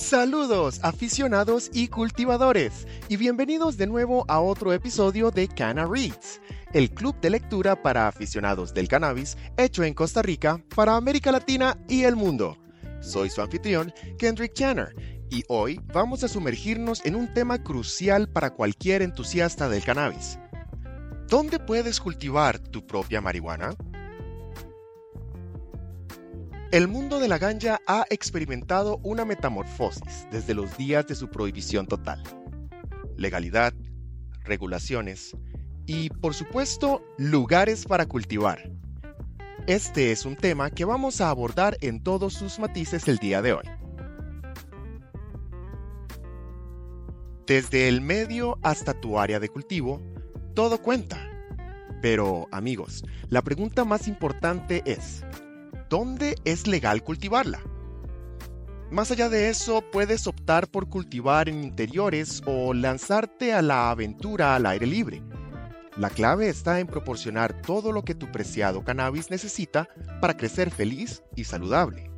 Saludos aficionados y cultivadores y bienvenidos de nuevo a otro episodio de Canna Reads, el club de lectura para aficionados del cannabis hecho en Costa Rica para América Latina y el mundo. Soy su anfitrión, Kendrick Canner, y hoy vamos a sumergirnos en un tema crucial para cualquier entusiasta del cannabis. ¿Dónde puedes cultivar tu propia marihuana? El mundo de la ganja ha experimentado una metamorfosis desde los días de su prohibición total. Legalidad, regulaciones y, por supuesto, lugares para cultivar. Este es un tema que vamos a abordar en todos sus matices el día de hoy. Desde el medio hasta tu área de cultivo, todo cuenta. Pero, amigos, la pregunta más importante es, ¿dónde es legal cultivarla? Más allá de eso, puedes optar por cultivar en interiores o lanzarte a la aventura al aire libre. La clave está en proporcionar todo lo que tu preciado cannabis necesita para crecer feliz y saludable.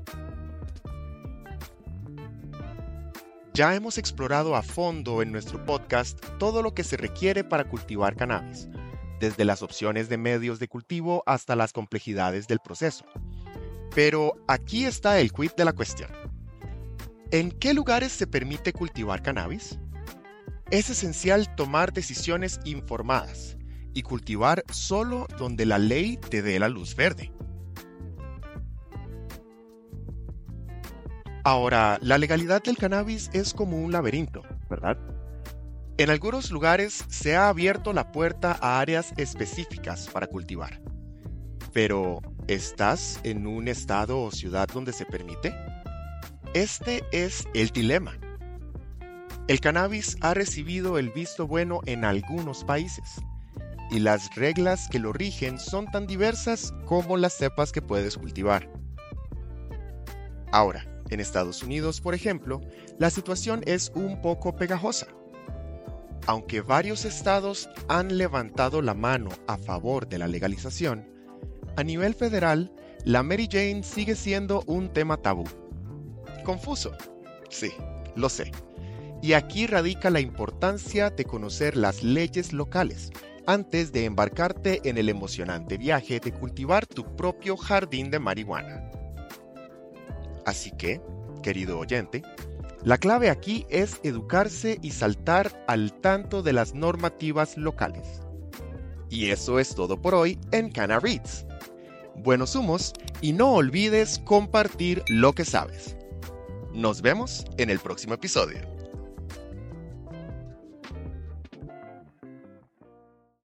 Ya hemos explorado a fondo en nuestro podcast todo lo que se requiere para cultivar cannabis, desde las opciones de medios de cultivo hasta las complejidades del proceso. Pero aquí está el quid de la cuestión. ¿En qué lugares se permite cultivar cannabis? Es esencial tomar decisiones informadas y cultivar solo donde la ley te dé la luz verde. Ahora, la legalidad del cannabis es como un laberinto, ¿verdad? En algunos lugares se ha abierto la puerta a áreas específicas para cultivar. Pero, ¿Estás en un estado o ciudad donde se permite? Este es el dilema. El cannabis ha recibido el visto bueno en algunos países y las reglas que lo rigen son tan diversas como las cepas que puedes cultivar. Ahora, en Estados Unidos, por ejemplo, la situación es un poco pegajosa. Aunque varios estados han levantado la mano a favor de la legalización, a nivel federal, la Mary Jane sigue siendo un tema tabú. Confuso. Sí, lo sé. Y aquí radica la importancia de conocer las leyes locales antes de embarcarte en el emocionante viaje de cultivar tu propio jardín de marihuana. Así que, querido oyente, la clave aquí es educarse y saltar al tanto de las normativas locales. Y eso es todo por hoy en Cana Reads buenos humos y no olvides compartir lo que sabes. Nos vemos en el próximo episodio.